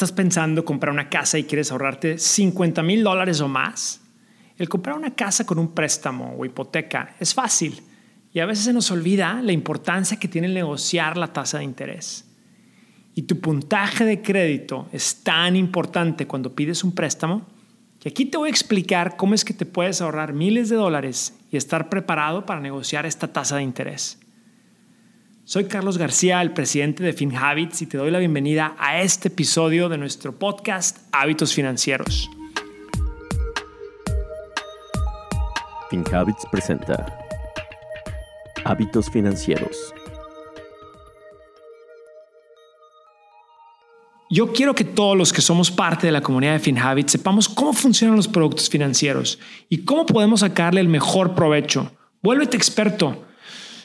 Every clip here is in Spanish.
¿Estás pensando comprar una casa y quieres ahorrarte 50 mil dólares o más? El comprar una casa con un préstamo o hipoteca es fácil y a veces se nos olvida la importancia que tiene negociar la tasa de interés. Y tu puntaje de crédito es tan importante cuando pides un préstamo que aquí te voy a explicar cómo es que te puedes ahorrar miles de dólares y estar preparado para negociar esta tasa de interés. Soy Carlos García, el presidente de FinHabits, y te doy la bienvenida a este episodio de nuestro podcast Hábitos Financieros. FinHabits presenta Hábitos Financieros. Yo quiero que todos los que somos parte de la comunidad de FinHabits sepamos cómo funcionan los productos financieros y cómo podemos sacarle el mejor provecho. Vuélvete experto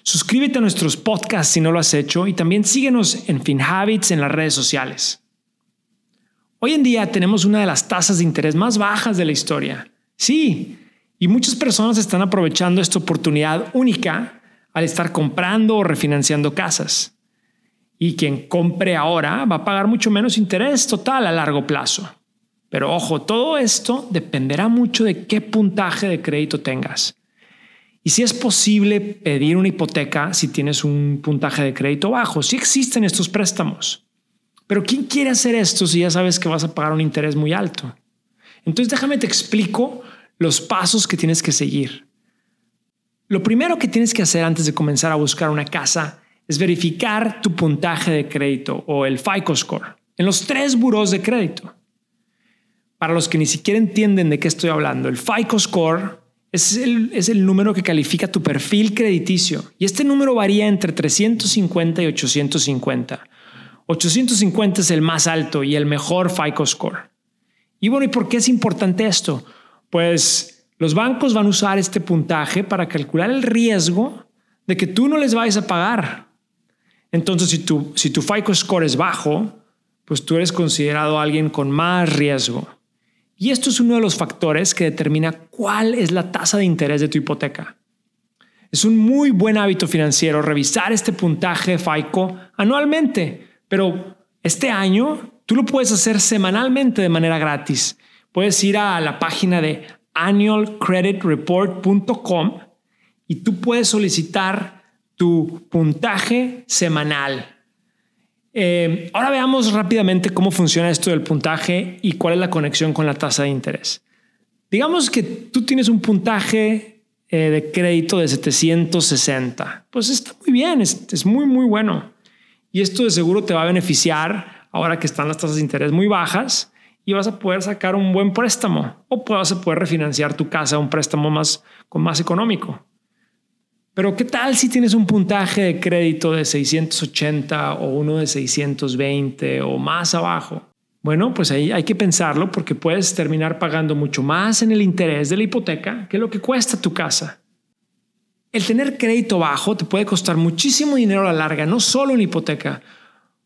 Suscríbete a nuestros podcasts si no lo has hecho y también síguenos en FinHabits en las redes sociales. Hoy en día tenemos una de las tasas de interés más bajas de la historia. Sí, y muchas personas están aprovechando esta oportunidad única al estar comprando o refinanciando casas. Y quien compre ahora va a pagar mucho menos interés total a largo plazo. Pero ojo, todo esto dependerá mucho de qué puntaje de crédito tengas. Y si es posible pedir una hipoteca si tienes un puntaje de crédito bajo, si existen estos préstamos. Pero ¿quién quiere hacer esto si ya sabes que vas a pagar un interés muy alto? Entonces déjame te explico los pasos que tienes que seguir. Lo primero que tienes que hacer antes de comenzar a buscar una casa es verificar tu puntaje de crédito o el FICO score en los tres buros de crédito. Para los que ni siquiera entienden de qué estoy hablando, el FICO score es el, número que califica tu perfil crediticio y este número varía entre 350 y 850. 850 es el más alto y el mejor FICO score. Y bueno, ¿y por qué es importante esto? Pues los bancos van a usar este puntaje para calcular el riesgo de que tú no les vayas a pagar. Entonces, si tu, si tu FICO score es bajo, pues tú eres considerado alguien con más riesgo. Y esto es uno de los factores que determina cuál es la tasa de interés de tu hipoteca. Es un muy buen hábito financiero revisar este puntaje FICO anualmente, pero este año tú lo puedes hacer semanalmente de manera gratis. Puedes ir a la página de annualcreditreport.com y tú puedes solicitar tu puntaje semanal. Eh, ahora veamos rápidamente cómo funciona esto del puntaje y cuál es la conexión con la tasa de interés. Digamos que tú tienes un puntaje eh, de crédito de 760. Pues está muy bien, es, es muy, muy bueno. Y esto de seguro te va a beneficiar ahora que están las tasas de interés muy bajas y vas a poder sacar un buen préstamo o vas a poder refinanciar tu casa a un préstamo más, con más económico. Pero ¿qué tal si tienes un puntaje de crédito de 680 o uno de 620 o más abajo? Bueno, pues ahí hay que pensarlo porque puedes terminar pagando mucho más en el interés de la hipoteca que lo que cuesta tu casa. El tener crédito bajo te puede costar muchísimo dinero a la larga, no solo en hipoteca,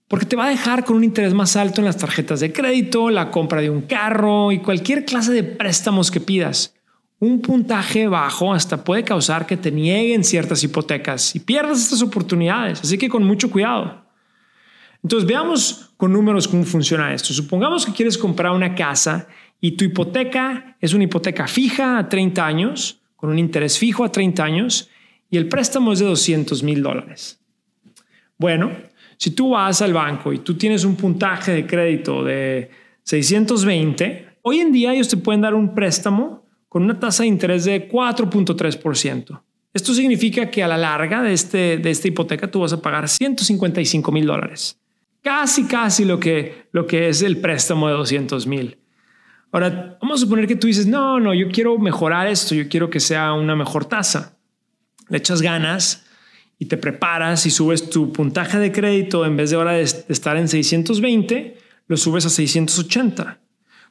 porque te va a dejar con un interés más alto en las tarjetas de crédito, la compra de un carro y cualquier clase de préstamos que pidas un puntaje bajo hasta puede causar que te nieguen ciertas hipotecas y pierdas estas oportunidades. Así que con mucho cuidado. Entonces veamos con números cómo funciona esto. Supongamos que quieres comprar una casa y tu hipoteca es una hipoteca fija a 30 años, con un interés fijo a 30 años y el préstamo es de 200 mil dólares. Bueno, si tú vas al banco y tú tienes un puntaje de crédito de 620, hoy en día ellos te pueden dar un préstamo con una tasa de interés de 4.3%. Esto significa que a la larga de, este, de esta hipoteca tú vas a pagar 155 mil dólares. Casi, casi lo que, lo que es el préstamo de 200 mil. Ahora, vamos a suponer que tú dices, no, no, yo quiero mejorar esto, yo quiero que sea una mejor tasa. Le echas ganas y te preparas y subes tu puntaje de crédito en vez de ahora de estar en 620, lo subes a 680.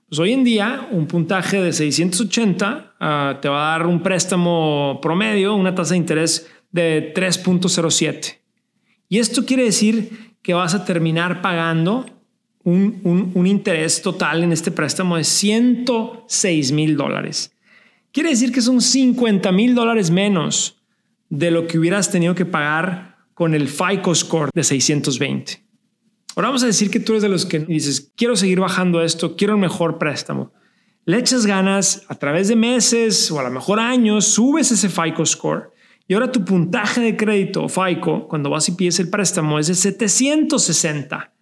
Pues hoy en día un puntaje de 680 ah, te va a dar un préstamo promedio, una tasa de interés de 3.07. Y esto quiere decir que vas a terminar pagando un, un interés total en este préstamo de 106 mil dólares. Quiere decir que son 50 mil dólares menos de lo que hubieras tenido que pagar con el FICO score de 620. Ahora vamos a decir que tú eres de los que dices, quiero seguir bajando esto, quiero un mejor préstamo. Le echas ganas a través de meses o a lo mejor años, subes ese FICO score y ahora tu puntaje de crédito FICO, cuando vas y pides el préstamo, es de 760.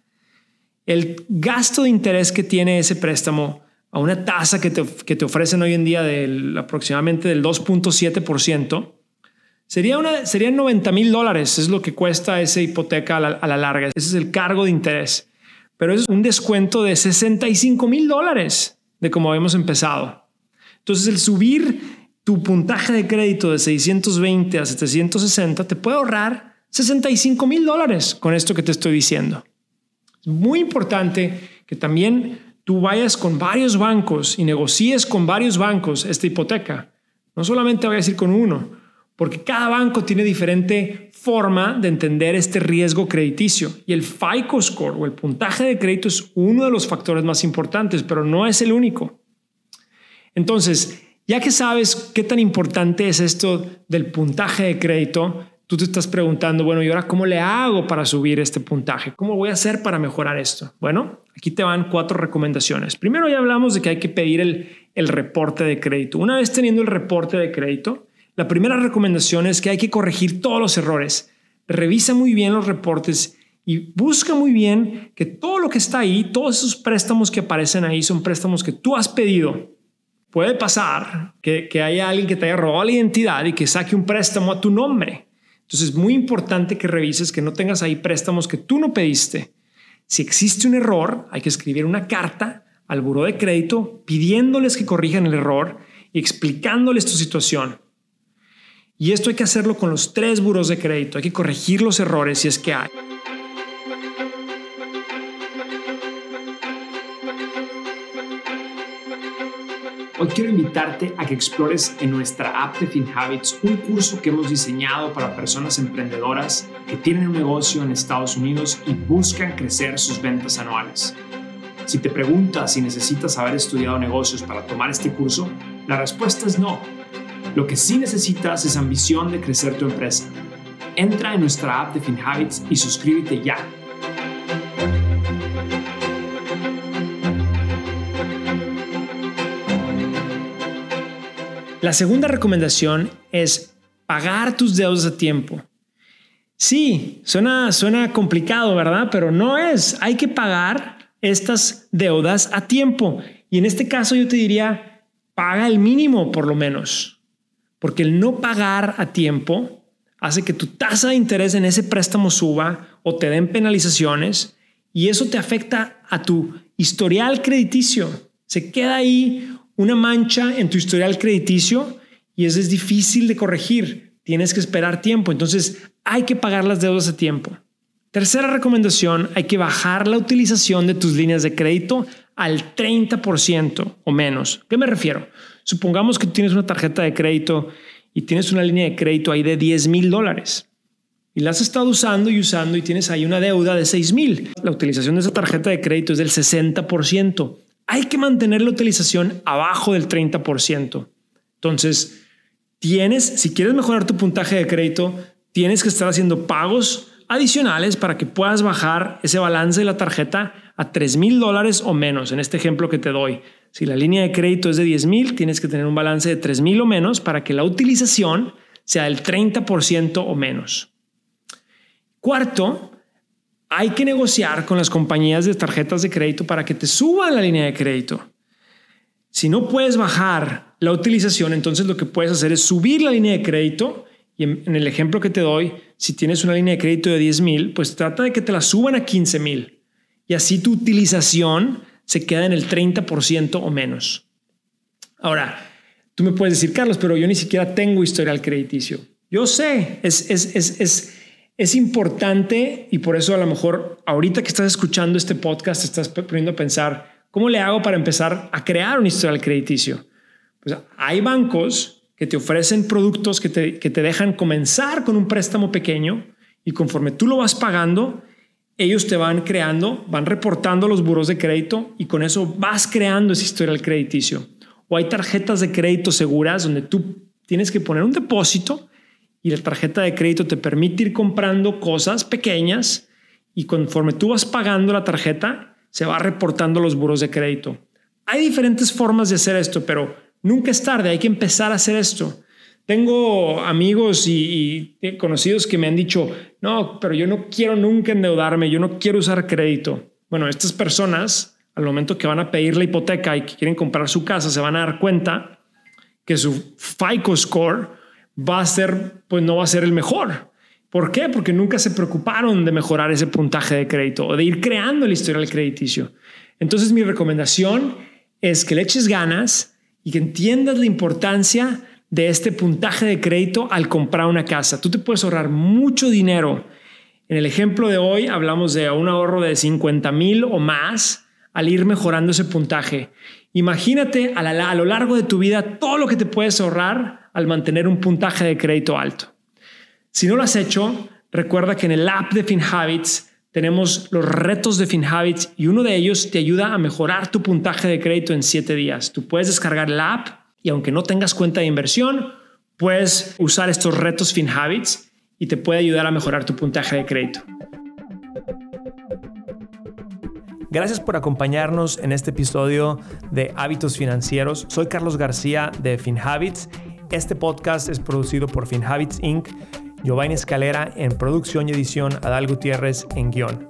El gasto de interés que tiene ese préstamo a una tasa que te, que te ofrecen hoy en día del aproximadamente del 2.7%, sería una, serían 90 mil dólares, es lo que cuesta esa hipoteca a la, a la, larga. Ese es el cargo de interés. Pero es un descuento de 65 mil dólares de como habíamos empezado. Entonces el subir tu puntaje de crédito de 620 a 760 te puede ahorrar 65 mil dólares con esto que te estoy diciendo. Es muy importante que también tú vayas con varios bancos y negocies con varios bancos esta hipoteca. No solamente voy a decir con uno, porque cada banco tiene diferente forma de entender este riesgo crediticio y el FICO score o el puntaje de crédito es uno de los factores más importantes, pero no es el único. Entonces, ya que sabes qué tan importante es esto del puntaje de crédito, tú te estás preguntando, bueno, ¿y ahora cómo le hago para subir este puntaje? ¿Cómo voy a hacer para mejorar esto? Bueno, aquí te van cuatro recomendaciones. Primero ya hablamos de que hay que pedir el, el reporte de crédito. Una vez teniendo el reporte de crédito, la primera recomendación es que hay que corregir todos los errores. Revisa muy bien los reportes y busca muy bien que todo lo que está ahí, todos esos préstamos que aparecen ahí son préstamos que tú has pedido. Puede pasar que, haya alguien que te haya robado la identidad y que saque un préstamo a tu nombre entonces es muy importante que revises que no tengas ahí préstamos que tú no pediste. Si existe un error, hay que escribir una carta al buró de crédito pidiéndoles que corrijan el error y explicándoles tu situación. Y esto hay que hacerlo con los tres buros de crédito. Hay que corregir los errores si es que hay. Hoy quiero invitarte a que explores en nuestra app de FinHabits un curso que hemos diseñado para personas emprendedoras que tienen un negocio en Estados Unidos y buscan crecer sus ventas anuales. Si te preguntas si necesitas haber estudiado negocios para tomar este curso, la respuesta es no. Lo que sí necesitas es ambición de crecer tu empresa. Entra en nuestra app de FinHabits y suscríbete ya La segunda recomendación es pagar tus deudas a tiempo. Sí, suena, suena complicado, ¿verdad? Pero no es. Hay que pagar estas deudas a tiempo. Y en este caso yo te diría, paga el mínimo por lo menos. Porque el no pagar a tiempo hace que tu tasa de interés en ese préstamo suba o te den penalizaciones y eso te afecta a tu historial crediticio. Se queda ahí una mancha en tu historial crediticio y eso es difícil de corregir. Tienes que esperar tiempo. Entonces hay que pagar las deudas a tiempo. Tercera recomendación, hay que bajar la utilización de tus líneas de crédito al 30% o menos. ¿Qué me refiero? Supongamos que tienes una tarjeta de crédito y tienes una línea de crédito ahí de 10 mil dólares y la has estado usando y usando y tienes ahí una deuda de 6 mil. La utilización de esa tarjeta de crédito es del 60% hay que mantener la utilización abajo del 30%. Entonces, tienes, si quieres mejorar tu puntaje de crédito, tienes que estar haciendo pagos adicionales para que puedas bajar ese balance de la tarjeta a 3 mil dólares o menos. En este ejemplo que te doy, si la línea de crédito es de 10 mil, tienes que tener un balance de 3 mil o menos para que la utilización sea del 30% o menos. Cuarto, hay que negociar con las compañías de tarjetas de crédito para que te suban la línea de crédito. Si no puedes bajar la utilización, entonces lo que puedes hacer es subir la línea de crédito. Y en, el ejemplo que te doy, si tienes una línea de crédito de 10 mil, pues trata de que te la suban a 15 mil. Y así tu utilización se queda en el 30% o menos. Ahora, tú me puedes decir, Carlos, pero yo ni siquiera tengo historial crediticio. Yo sé, es, es, es, es importante y por eso a lo mejor ahorita que estás escuchando este podcast estás poniendo a pensar, ¿cómo le hago para empezar a crear un historial crediticio? Pues hay bancos que te ofrecen productos que te, que te dejan comenzar con un préstamo pequeño y conforme tú lo vas pagando, ellos te van creando, van reportando los buros de crédito y con eso vas creando ese historial crediticio. O hay tarjetas de crédito seguras donde tú tienes que poner un depósito y la tarjeta de crédito te permite ir comprando cosas pequeñas y conforme tú vas pagando la tarjeta, se va reportando los buros de crédito. Hay diferentes formas de hacer esto, pero nunca es tarde, hay que empezar a hacer esto. Tengo amigos y, y, conocidos que me han dicho, no, pero yo no quiero nunca endeudarme, yo no quiero usar crédito. Bueno, estas personas, al momento que van a pedir la hipoteca y que quieren comprar su casa, se van a dar cuenta que su FICO score va a ser, pues no va a ser el mejor. ¿Por qué? Porque nunca se preocuparon de mejorar ese puntaje de crédito o de ir creando el historial crediticio. Entonces mi recomendación es que le eches ganas y que entiendas la importancia de este puntaje de crédito al comprar una casa. Tú te puedes ahorrar mucho dinero. En el ejemplo de hoy hablamos de un ahorro de 50 mil o más al ir mejorando ese puntaje. Imagínate a, lo largo de tu vida todo lo que te puedes ahorrar al mantener un puntaje de crédito alto. Si no lo has hecho, recuerda que en el app de FinHabits tenemos los retos de FinHabits y uno de ellos te ayuda a mejorar tu puntaje de crédito en siete días. Tú puedes descargar la app y aunque no tengas cuenta de inversión, puedes usar estos retos FinHabits y te puede ayudar a mejorar tu puntaje de crédito. Gracias por acompañarnos en este episodio de Hábitos Financieros. Soy Carlos García de FinHabits. Este podcast es producido por FinHabits Inc Giovanni Escalera en producción y edición, Adal Gutiérrez en guion.